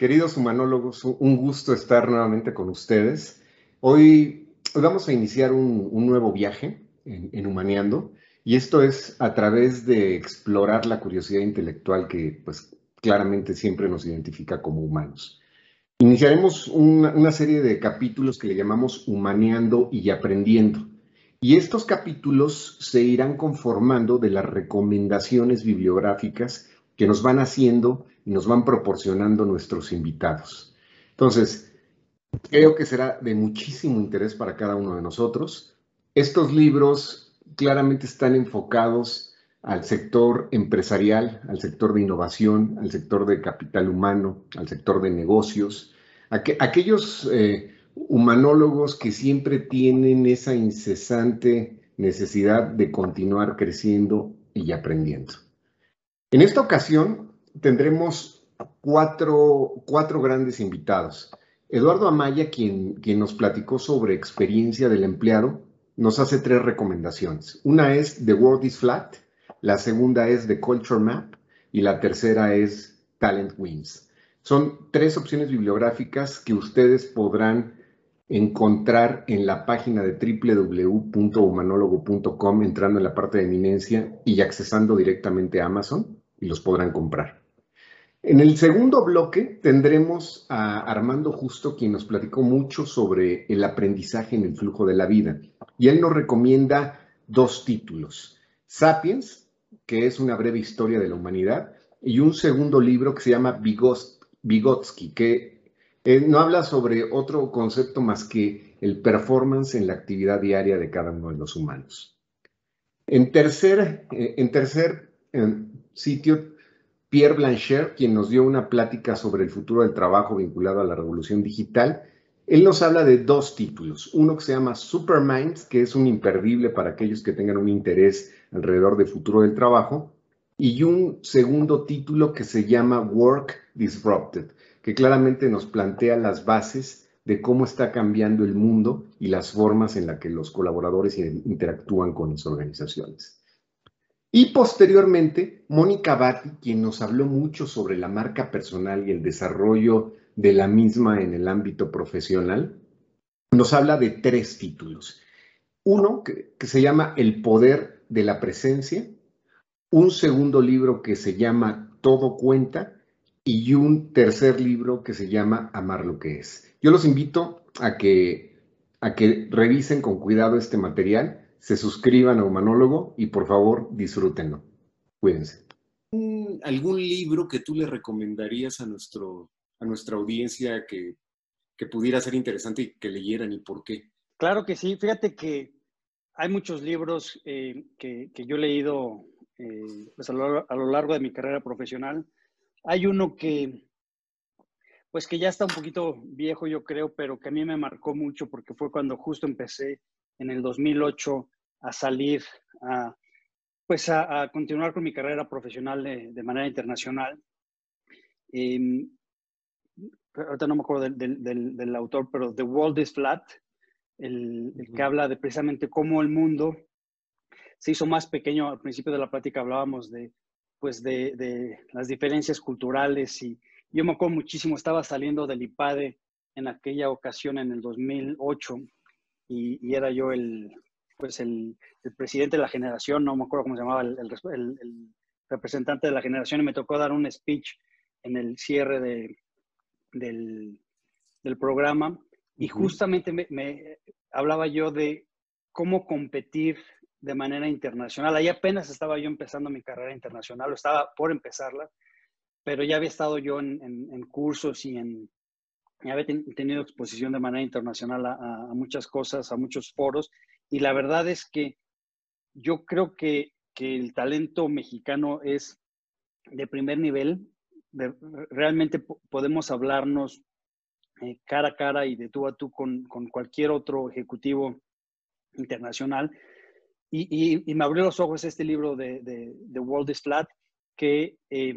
Queridos humanólogos, un gusto estar nuevamente con ustedes. Hoy, vamos a iniciar un, nuevo viaje en, en, Humaneando y esto es a través de explorar la curiosidad intelectual que pues claramente siempre nos identifica como humanos. Iniciaremos una, una serie de capítulos que le llamamos Humaneando y Aprendiendo. Y estos capítulos se irán conformando de las recomendaciones bibliográficas que nos van haciendo y nos van proporcionando nuestros invitados. Entonces, creo que será de muchísimo interés para cada uno de nosotros. Estos libros claramente están enfocados al sector empresarial, al sector de innovación, al sector de capital humano, al sector de negocios, aquellos eh, humanólogos que siempre tienen esa incesante necesidad de continuar creciendo y aprendiendo. En esta ocasión tendremos cuatro, cuatro grandes invitados. Eduardo Amaya, quien, quien nos platicó sobre experiencia del empleado, nos hace tres recomendaciones. Una es The World is Flat, la segunda es The Culture Map y la tercera es Talent Wins. Son tres opciones bibliográficas que ustedes podrán encontrar en la página de www.humanólogo.com entrando en la parte de eminencia y accesando directamente a Amazon y los podrán comprar. En el segundo bloque tendremos a Armando Justo, quien nos platicó mucho sobre el aprendizaje en el flujo de la vida. Y él nos recomienda dos títulos. Sapiens, que es una breve historia de la humanidad, y un segundo libro que se llama Vygotsky, que eh, no habla sobre otro concepto más que el performance en la actividad diaria de cada uno de los humanos. En tercer, eh, en tercer eh, sitio Pierre Blancher, quien nos dio una plática sobre el futuro del trabajo vinculado a la revolución digital. Él nos habla de dos títulos. Uno que se llama Superminds, que es un imperdible para aquellos que tengan un interés alrededor del futuro del trabajo. Y un segundo título que se llama Work Disrupted, que claramente nos plantea las bases de cómo está cambiando el mundo y las formas en las que los colaboradores interactúan con las organizaciones. Y posteriormente, Mónica Batti, quien nos habló mucho sobre la marca personal y el desarrollo de la misma en el ámbito profesional, nos habla de tres títulos. Uno que, se llama El poder de la presencia, un segundo libro que se llama Todo cuenta y un tercer libro que se llama Amar lo que es. Yo los invito a que, revisen con cuidado este material se suscriban a Humanólogo y por favor disfrútenlo. Cuídense. ¿Algún libro que tú le recomendarías a, nuestro, a nuestra audiencia que, que pudiera ser interesante y que leyeran y por qué? Claro que sí. Fíjate que hay muchos libros eh, que, que, yo he leído eh, pues a, lo, a, lo, largo de mi carrera profesional. Hay uno que, pues que ya está un poquito viejo, yo creo, pero que a mí me marcó mucho porque fue cuando justo empecé en el 2008 a salir, a, pues a, continuar con mi carrera profesional de, manera internacional. Eh, ahorita no me acuerdo del, del, del, autor, pero The World is Flat, el, el, que habla de precisamente cómo el mundo se hizo más pequeño. Al principio de la plática hablábamos de, pues de, de las diferencias culturales y yo me acuerdo muchísimo, estaba saliendo del IPADE en aquella ocasión en el 2008 y, era yo el, pues el, presidente de la generación, no me acuerdo cómo se llamaba, el, representante de la generación, y me tocó dar un speech en el cierre de, del, programa. Y justamente me, hablaba yo de cómo competir de manera internacional. Ahí apenas estaba yo empezando mi carrera internacional, o estaba por empezarla, pero ya había estado yo en cursos y en, había tenido exposición de manera internacional a, muchas cosas, a muchos foros, y la verdad es que yo creo que, que el talento mexicano es de primer nivel, realmente podemos hablarnos eh, cara a cara y de tú a tú con, con cualquier otro ejecutivo internacional. Y, y, me abrió los ojos este libro de, de, de World is Flat, que eh,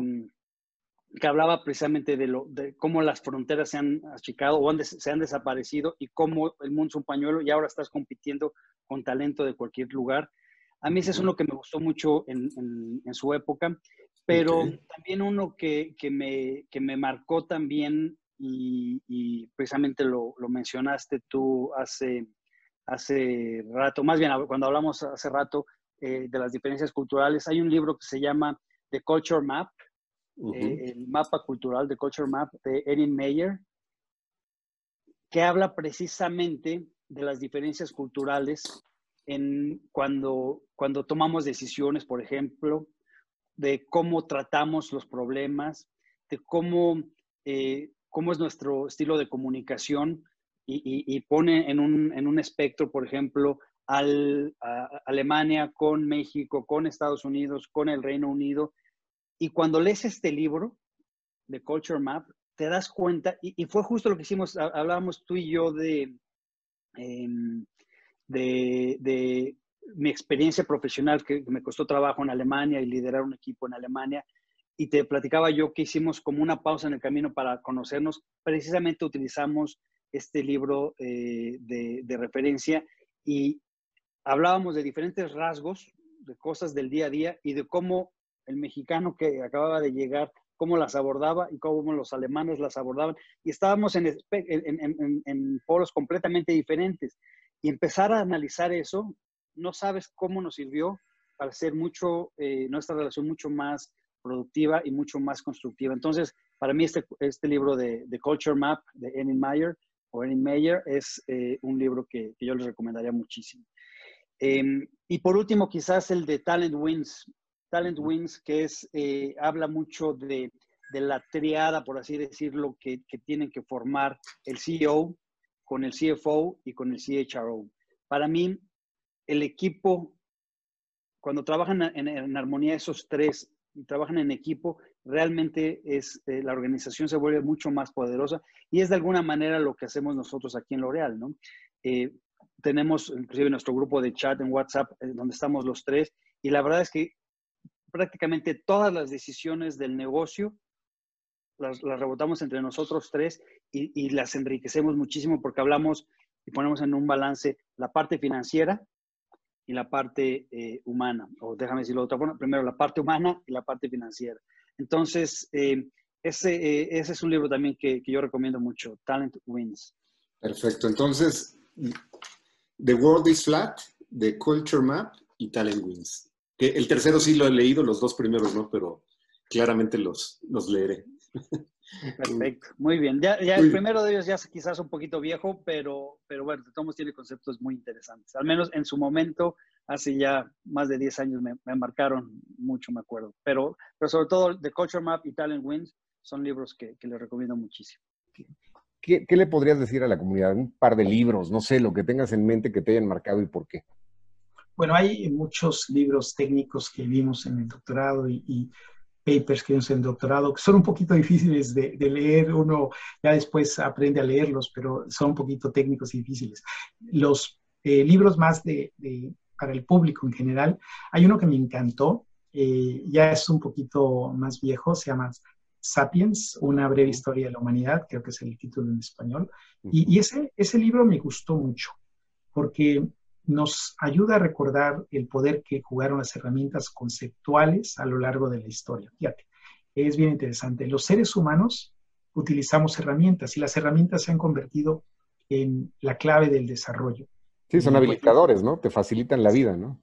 que hablaba precisamente de, lo, de cómo las fronteras se han achicado o se han desaparecido y cómo el mundo es un pañuelo y ahora estás compitiendo con talento de cualquier lugar. A mí ese es uno que me gustó mucho en, su época, pero también uno que, me, que me marcó también y, precisamente lo, mencionaste tú hace, hace rato, más bien cuando hablamos hace rato eh, de las diferencias culturales, hay un libro que se llama The Culture Map, eh, el mapa cultural de Culture Map de Erin Meyer, que habla precisamente de las diferencias culturales en cuando, cuando tomamos decisiones, por ejemplo, de cómo tratamos los problemas, de cómo eh, cómo es nuestro estilo de comunicación y, pone en un, espectro, por ejemplo, a Alemania con México, con Estados Unidos, con el Reino Unido. Y cuando lees este libro de Culture Map, te das cuenta, y, fue justo lo que hicimos, hablábamos tú y yo de, em, de, de, mi experiencia profesional, que me costó trabajo en Alemania y liderar un equipo en Alemania, y te platicaba yo que hicimos como una pausa en el camino para conocernos. Precisamente utilizamos este libro eh, de, referencia y hablábamos de diferentes rasgos, de cosas del día a día y de cómo el mexicano que acababa de llegar, cómo las abordaba y cómo los alemanes las abordaban. Y estábamos en, en, foros completamente diferentes. Y empezar a analizar eso, no sabes cómo nos sirvió para hacer mucho, eh, nuestra relación mucho más productiva y mucho más constructiva. Entonces, para mí este, este libro de, de Culture Map de Enin Meyer o Enin Meyer es eh, un libro que, que, yo les recomendaría muchísimo. Em, y por último, quizás el de Talent Wins. Talent Wins, que es, eh, habla mucho de, de, la triada, por así decirlo, que, que, tienen que formar el CEO con el CFO y con el CHRO. Para mí, el equipo, cuando trabajan en, en armonía esos tres, y trabajan en equipo, realmente es, eh, la organización se vuelve mucho más poderosa y es de alguna manera lo que hacemos nosotros aquí en L'Oreal, ¿no? Eh, tenemos inclusive nuestro grupo de chat en WhatsApp eh, donde estamos los tres y la verdad es que prácticamente todas las decisiones del negocio las, rebotamos entre nosotros tres y, las enriquecemos muchísimo porque hablamos y ponemos en un balance la parte financiera, y la parte eh, humana, o déjame decirlo de otra forma, primero la parte humana y la parte financiera. Entonces, eh, ese, eh, ese, es un libro también que, que, yo recomiendo mucho, Talent Wins. Perfecto, entonces, The World is Flat, The Culture Map y Talent Wins. Que el tercero sí lo he leído, los dos primeros no, pero claramente los, los leeré. Perfecto, muy bien. Ya, ya el primero de ellos ya es quizás un poquito viejo, pero, pero bueno, Tomás tiene conceptos muy interesantes. Al menos en su momento, hace ya más de 10 años, me, marcaron mucho, me acuerdo. Pero, pero sobre todo The Culture Map y Talent Wins son libros que, que les recomiendo muchísimo. ¿Qué, ¿Qué, le podrías decir a la comunidad? Un par de libros, no sé, lo que tengas en mente que te hayan marcado y por qué. Bueno, hay muchos libros técnicos que vimos en el doctorado y papers que vimos en doctorado, que son un poquito difíciles de, leer, uno ya después aprende a leerlos, pero son un poquito técnicos y difíciles. Los eh, libros más de, para el público en general, hay uno que me encantó, eh, ya es un poquito más viejo, se llama Sapiens, una breve historia de la humanidad, creo que es el título en español, y, y ese, ese libro me gustó mucho, porque nos ayuda a recordar el poder que jugaron las herramientas conceptuales a lo largo de la historia. Fíjate, es bien interesante. Los seres humanos utilizamos herramientas y las herramientas se han convertido en la clave del desarrollo. Sí, son habilitadores, ¿no? Te facilitan la vida, ¿no?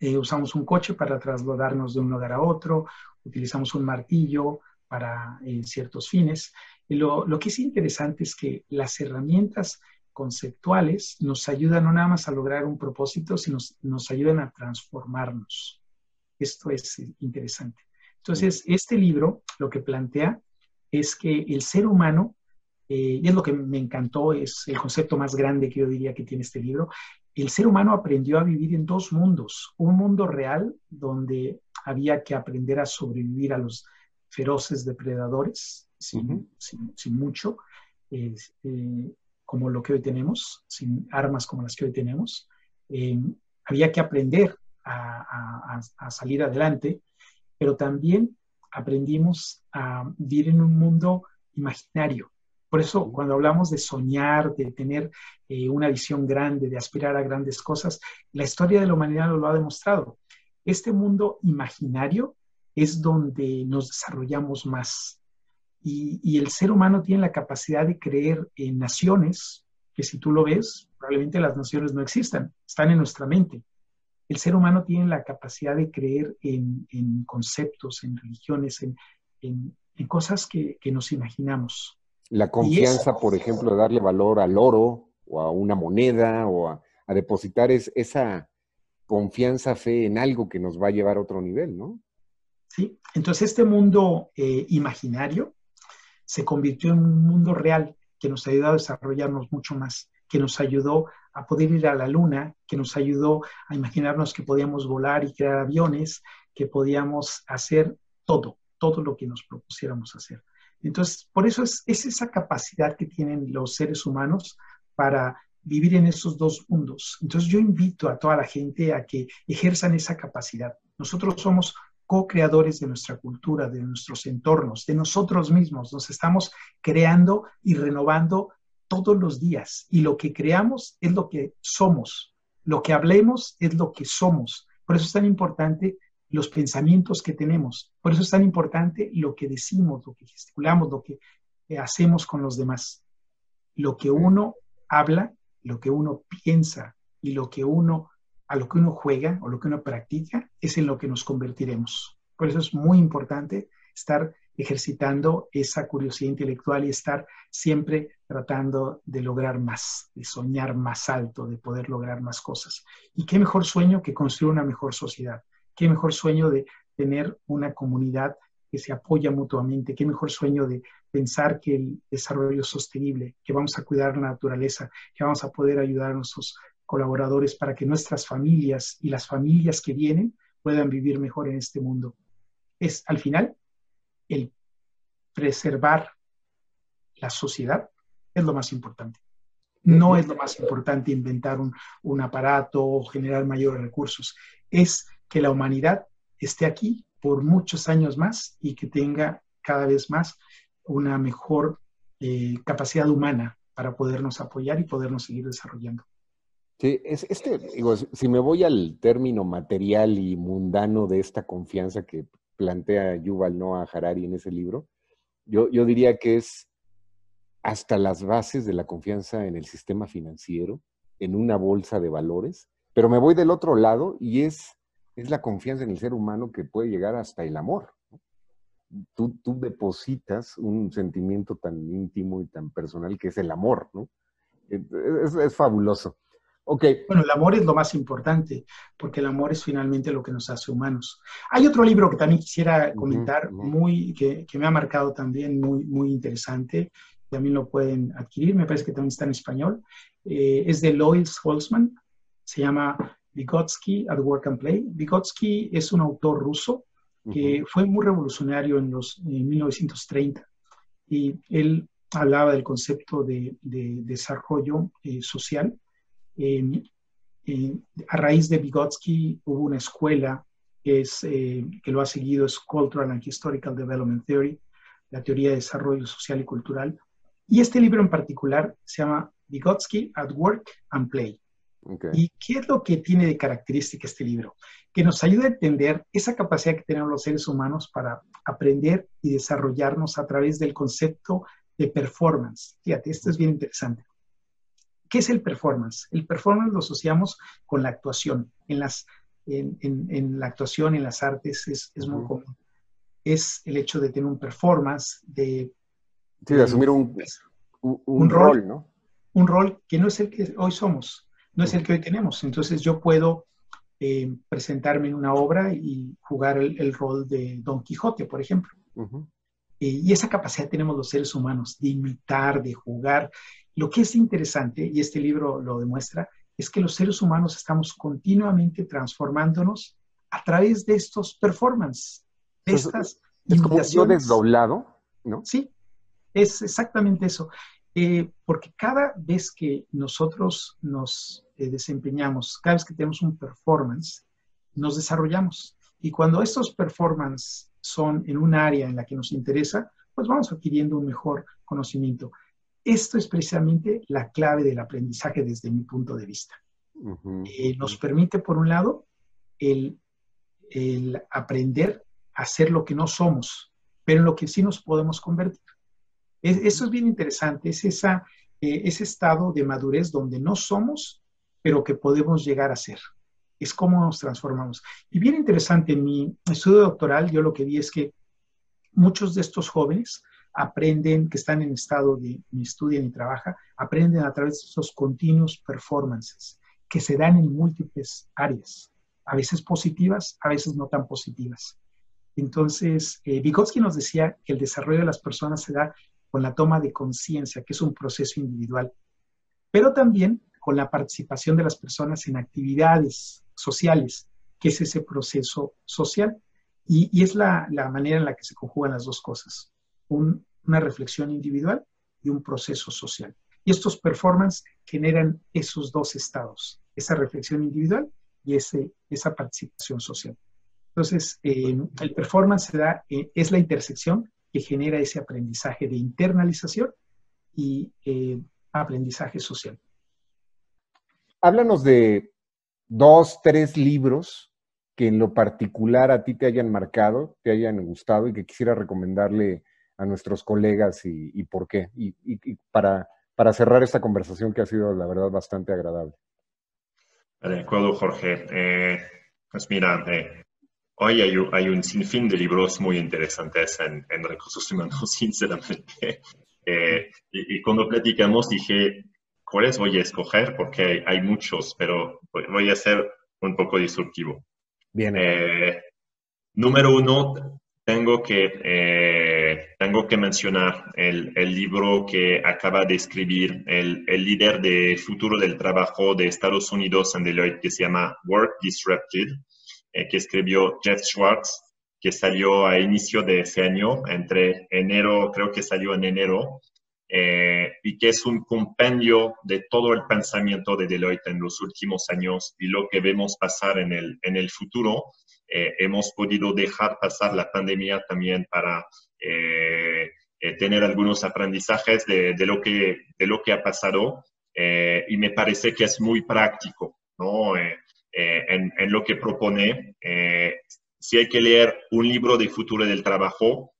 Eh, usamos un coche para trasladarnos de un lugar a otro, utilizamos un martillo para eh, ciertos fines. Y lo, lo que es interesante es que las herramientas conceptuales nos ayudan no nada más a lograr un propósito, sino nos ayudan a transformarnos. Esto es interesante. Entonces, este libro lo que plantea es que el ser humano, eh, y es lo que me encantó, es el concepto más grande que yo diría que tiene este libro, el ser humano aprendió a vivir en dos mundos. Un mundo real donde había que aprender a sobrevivir a los feroces depredadores, sin, mucho, eh, como lo que hoy tenemos, sin armas como las que hoy tenemos. Eh, había que aprender a, salir adelante, pero también aprendimos a vivir en un mundo imaginario, Por eso cuando hablamos de soñar, de tener eh, una visión grande, de aspirar a grandes cosas, la historia de la humanidad lo ha demostrado. Este mundo imaginario es donde nos desarrollamos más. Y, el ser humano tiene la capacidad de creer en naciones, que si tú lo ves, probablemente las naciones no existan, están en nuestra mente. El ser humano tiene la capacidad de creer en, conceptos, en religiones, en, cosas que, nos imaginamos. La confianza, por ejemplo, de darle valor al oro o a una moneda o a, depositar es, esa confianza, fe en algo que nos va a llevar a otro nivel, ¿no? Sí, entonces este mundo eh, imaginario se convirtió en un mundo real que nos ayudó a desarrollarnos mucho más, que nos ayudó a poder ir a la luna, que nos ayudó a imaginarnos que podíamos volar y crear aviones, que podíamos hacer todo, todo lo que nos propusiéramos hacer. Entonces, por eso es, es esa capacidad que tienen los seres humanos para vivir en esos dos mundos. Entonces, yo invito a toda la gente a que ejerzan esa capacidad. Nosotros somos co-creadores de nuestra cultura, de nuestros entornos, de nosotros mismos. Nos estamos creando y renovando todos los días. Y lo que creamos es lo que somos. Lo que hablemos es lo que somos. Por eso es tan importante los pensamientos que tenemos. Por eso es tan importante lo que decimos, lo que gesticulamos, lo que hacemos con los demás. Lo que uno habla, lo que uno piensa y lo que uno a lo que uno juega o lo que uno practica es en lo que nos convertiremos. Por eso es muy importante estar ejercitando esa curiosidad intelectual y estar siempre tratando de lograr más, de soñar más alto, de poder lograr más cosas. Y qué mejor sueño que construir una mejor sociedad, qué mejor sueño de tener una comunidad que se apoya mutuamente, qué mejor sueño de pensar que el desarrollo es sostenible, que vamos a cuidar la naturaleza, que vamos a poder ayudar a nuestros colaboradores para que nuestras familias y las familias que vienen puedan vivir mejor en este mundo. Es al final el preservar la sociedad es lo más importante. No es lo más importante inventar un, un aparato o generar mayores recursos. Es que la humanidad esté aquí por muchos años más y que tenga cada vez más una mejor eh, capacidad humana para podernos apoyar y podernos seguir desarrollando. Sí, es, este, digo, si me voy al término material y mundano de esta confianza que plantea Yuval Noah Harari en ese libro, yo, yo diría que es hasta las bases de la confianza en el sistema financiero, en una bolsa de valores, pero me voy del otro lado y es, es la confianza en el ser humano que puede llegar hasta el amor. Tú, tú depositas un sentimiento tan íntimo y tan personal que es el amor, ¿no? Es, es fabuloso. Bueno, el amor es lo más importante, porque el amor es finalmente lo que nos hace humanos. Hay otro libro que también quisiera comentar, muy, que, me ha marcado también, muy, muy interesante. También lo pueden adquirir, me parece que también está en español. Eh, es de Lois Holzman, se llama Vygotsky at Work and Play. Vygotsky es un autor ruso que fue muy revolucionario en los 1930 y él hablaba del concepto de, desarrollo eh, social a raíz de Vygotsky hubo una escuela que, es, eh, que lo ha seguido, es Cultural and Historical Development Theory, la teoría de desarrollo social y cultural. Y este libro en particular se llama Vygotsky at Work and Play. ¿Y qué es lo que tiene de característica este libro? Que nos ayuda a entender esa capacidad que tenemos los seres humanos para aprender y desarrollarnos a través del concepto de performance. Fíjate, esto es bien interesante. ¿Qué es el performance? El performance lo asociamos con la actuación. En, las, en, la actuación, en las artes, es, muy común. Es el hecho de tener un performance, de... Sí, de asumir un, un, rol, ¿no? Un rol que no es el que hoy somos, no es el que hoy tenemos. Entonces yo puedo eh, presentarme en una obra y jugar el, rol de Don Quijote, por ejemplo. Y esa capacidad tenemos los seres humanos de imitar, de jugar lo que es interesante, y este libro lo demuestra, es que los seres humanos estamos continuamente transformándonos a través de estos performances, de estas Es como yo desdoblado, ¿no? Sí, es exactamente eso. Eh, porque cada vez que nosotros nos eh, desempeñamos, cada vez que tenemos un performance, nos desarrollamos. Y cuando estos performances son en un área en la que nos interesa, pues vamos adquiriendo un mejor conocimiento esto es precisamente la clave del aprendizaje desde mi punto de vista. Eh, nos permite, por un lado, el, aprender a ser lo que no somos, pero en lo que sí nos podemos convertir. eso es bien interesante, es esa, eh, ese estado de madurez donde no somos, pero que podemos llegar a ser. Es cómo nos transformamos. Y bien interesante, en mi estudio doctoral yo lo que vi es que muchos de estos jóvenes aprenden, que están en estado de estudian ni trabajan, aprenden a través de esos continuos performances que se dan en múltiples áreas, a veces positivas, a veces no tan positivas. Entonces, eh, Vygotsky nos decía que el desarrollo de las personas se da con la toma de conciencia, que es un proceso individual, pero también con la participación de las personas en actividades sociales, que es ese proceso social. Y, es la, manera en la que se conjugan las dos cosas, una reflexión individual y un proceso social. Y estos performances generan esos dos estados, esa reflexión individual y ese, esa participación social. Entonces, eh, el performance se da, eh, es la intersección que genera ese aprendizaje de internalización y eh, aprendizaje social. Háblanos de dos, tres libros que en lo particular a ti te hayan marcado, te hayan gustado y que quisiera recomendarle a nuestros colegas y, por qué. Y, para, para cerrar esta conversación que ha sido, la verdad, bastante agradable. De acuerdo, Jorge. Eh, pues mira, eh, hoy hay, un sinfín de libros muy interesantes en, recursos humanos, sinceramente. Eh, y, cuando platicamos dije, ¿cuáles voy a escoger? Porque hay muchos, pero voy a ser un poco disruptivo. Bien. Eh, número uno, tengo que, eh, tengo que mencionar el, el, libro que acaba de escribir el, el, líder de futuro del trabajo de Estados Unidos en Deloitte, que se llama Work Disrupted, eh, que escribió Jeff Schwartz, que salió a inicio de ese año, entre enero, creo que salió en enero, eh, y que es un compendio de todo el pensamiento de Deloitte en los últimos años y lo que vemos pasar en el, en el futuro. Eh, hemos podido dejar pasar la pandemia también para eh, tener algunos aprendizajes de, de, lo que, de lo que ha pasado y me parece que es muy práctico ¿no? en, en, lo que propone. si hay que leer un libro de futuro del trabajo,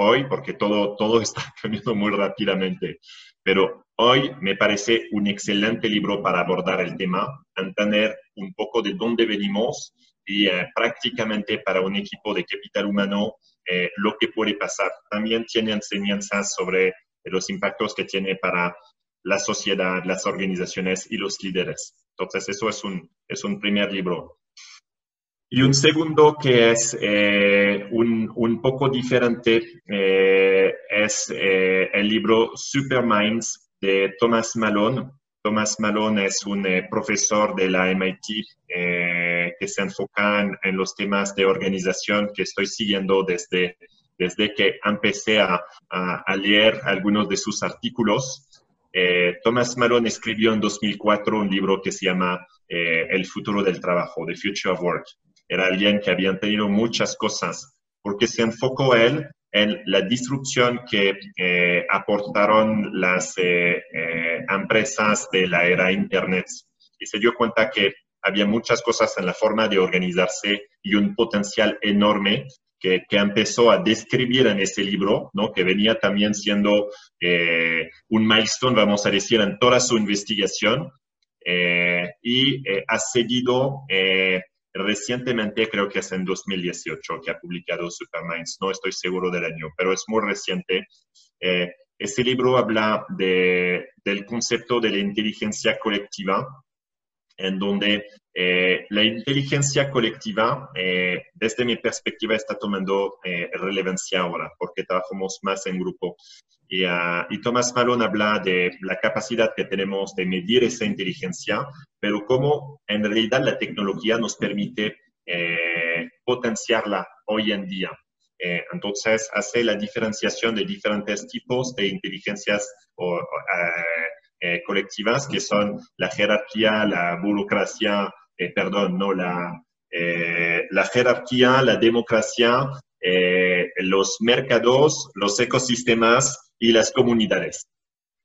hoy, porque todo, todo está cambiando muy rápidamente, pero hoy me parece un excelente libro para abordar el tema, entender un poco de dónde venimos y eh, prácticamente para un equipo de capital humano eh, lo que puede pasar. También tiene enseñanzas sobre los impactos que tiene para la sociedad, las organizaciones y los líderes. Entonces, eso es un, es un primer libro. Y un segundo que es eh, un, un, poco diferente eh, es eh, el libro Superminds de Thomas Malone. Thomas Malone es un profesor de la MIT que se enfoca en, los temas de organización que estoy siguiendo desde, desde que empecé a, a leer algunos de sus artículos. Thomas Malone escribió en 2004 un libro que se llama El futuro del trabajo, The Future of Work era alguien que había tenido muchas cosas, porque se enfocó él en la disrupción que eh, aportaron las eh, eh, empresas de la era Internet. Y se dio cuenta que había muchas cosas en la forma de organizarse y un potencial enorme que, que empezó a describir en ese libro, ¿no? que venía también siendo un milestone, vamos a decir, en toda su investigación. y ha seguido recientemente, creo que es en 2018 que ha publicado Superminds, no estoy seguro del año, pero es muy reciente. Eh, este libro habla de, del concepto de la inteligencia colectiva, en donde eh, la inteligencia colectiva, eh, desde mi perspectiva, está tomando relevancia ahora, porque trabajamos más en grupo. Y, uh, y, Thomas Malone habla de la capacidad que tenemos de medir esa inteligencia, pero cómo en realidad la tecnología nos permite eh, potenciarla hoy en día. Eh, entonces, hace la diferenciación de diferentes tipos de inteligencias eh, colectivas, que son la jerarquía, la burocracia, perdón, no, la, la jerarquía, la democracia, los mercados, los ecosistemas y las comunidades.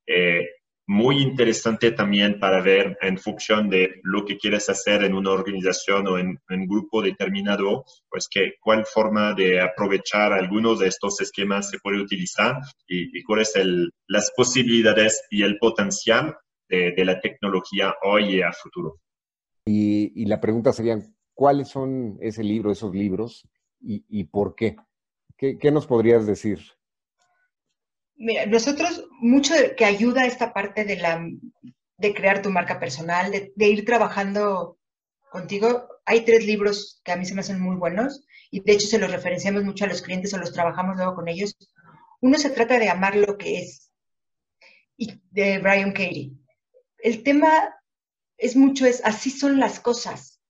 eh, muy interesante también para ver en función de lo que quieres hacer en una organización o en un grupo determinado, pues que cuál forma de aprovechar algunos de estos esquemas se puede utilizar y, cuáles son las posibilidades y el potencial de, la tecnología hoy y a futuro. Y, la pregunta sería, ¿cuáles son ese libro, esos libros y, por qué? qué? ¿Qué nos podrías decir? Mira, nosotros, mucho que ayuda esta parte de, la, de crear tu marca personal, de, ir trabajando contigo. Hay tres libros que a mí se me hacen muy buenos y de hecho se los referenciamos mucho a los clientes o los trabajamos luego con ellos. Uno se trata de amar lo que es, y de Brian Katie. El tema es mucho, es así son las cosas.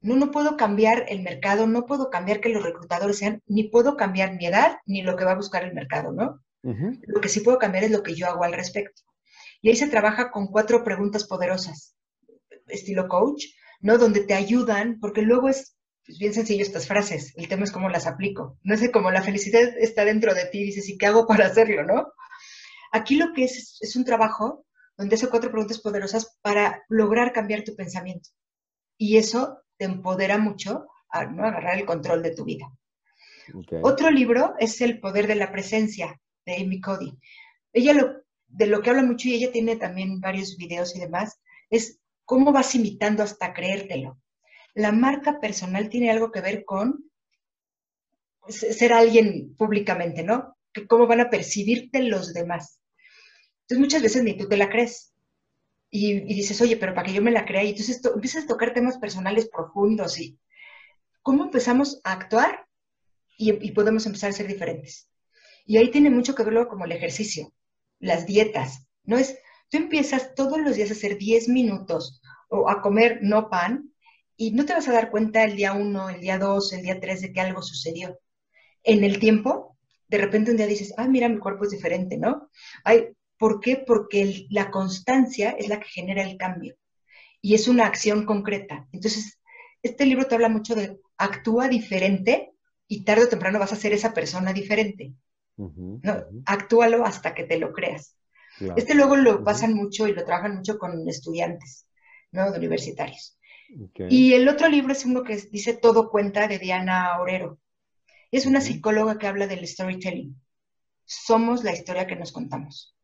No, no puedo cambiar el mercado, no puedo cambiar que los reclutadores sean, ni puedo cambiar mi edad, ni lo que va a buscar el mercado, ¿no? Lo que sí puedo cambiar es lo que yo hago al respecto. Y ahí se trabaja con cuatro preguntas poderosas, estilo coach, ¿no? Donde te ayudan, porque luego es pues, bien sencillo estas frases, el tema es cómo las aplico. No sé cómo la felicidad está dentro de ti, dices, ¿y qué hago para hacerlo, no? Aquí lo que es es un trabajo donde hace cuatro preguntas poderosas para lograr cambiar tu pensamiento. Y eso te empodera mucho a ¿no? agarrar el control de tu vida. Otro libro es El poder de la presencia de Amy Cody. Ella lo, de lo que habla mucho, y ella tiene también varios videos y demás, es cómo vas imitando hasta creértelo. La marca personal tiene algo que ver con ser alguien públicamente, ¿no? Cómo van a percibirte los demás. Entonces muchas veces ni tú te la crees. Y, dices, oye, pero para que yo me la crea, y entonces empiezas a tocar temas personales profundos y cómo empezamos a actuar y podemos empezar a ser diferentes. Y ahí tiene mucho que ver luego como el ejercicio, las dietas. No es, tú empiezas todos los días a hacer 10 minutos o a comer no pan y no te vas a dar cuenta el día 1, el día 2, el día 3 de que algo sucedió. En el tiempo, de repente un día dices, ah, mira, mi cuerpo es diferente, ¿no? Ay, ¿Por qué? Porque la constancia es la que genera el cambio y es una acción concreta. Entonces, este libro te habla mucho de actúa diferente y tarde o temprano vas a ser esa persona diferente. ¿No? Actúalo hasta que te lo creas. Este luego lo pasan mucho y lo trabajan mucho con estudiantes, ¿no? De universitarios. Y el otro libro es uno que dice Todo cuenta de Diana Orero. Es una psicóloga que habla del storytelling. Somos la historia que nos contamos.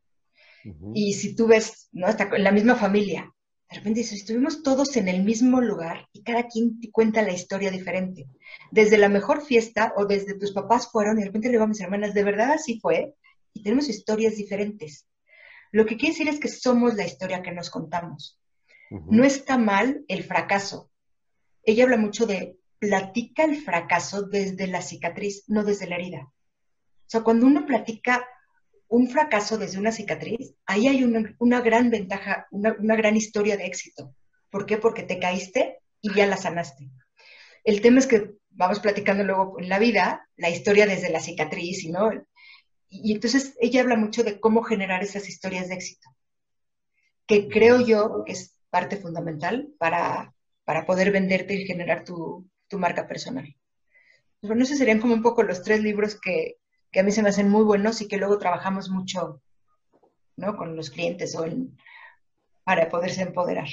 Y si tú ves, ¿no? Está en la misma familia, de repente dices, estuvimos todos en el mismo lugar y cada quien te cuenta la historia diferente. Desde la mejor fiesta o desde tus papás fueron y de repente le digo a mis hermanas, de verdad así fue y tenemos historias diferentes. Lo que quiere decir es que somos la historia que nos contamos. No está mal el fracaso. Ella habla mucho de platica el fracaso desde la cicatriz, no desde la herida. O sea, cuando uno platica un fracaso desde una cicatriz, ahí hay una, gran ventaja, una, gran historia de éxito. ¿Por qué? Porque te caíste y ya la sanaste. El tema es que vamos platicando luego en la vida, la historia desde la cicatriz, y ¿no? Y entonces ella habla mucho de cómo generar esas historias de éxito, que creo yo que es parte fundamental para, para poder venderte y generar tu, tu marca personal. Bueno, esos serían como un poco los tres libros que, que a mí se me hacen muy buenos y que luego trabajamos mucho ¿no? con los clientes o para poderse empoderar.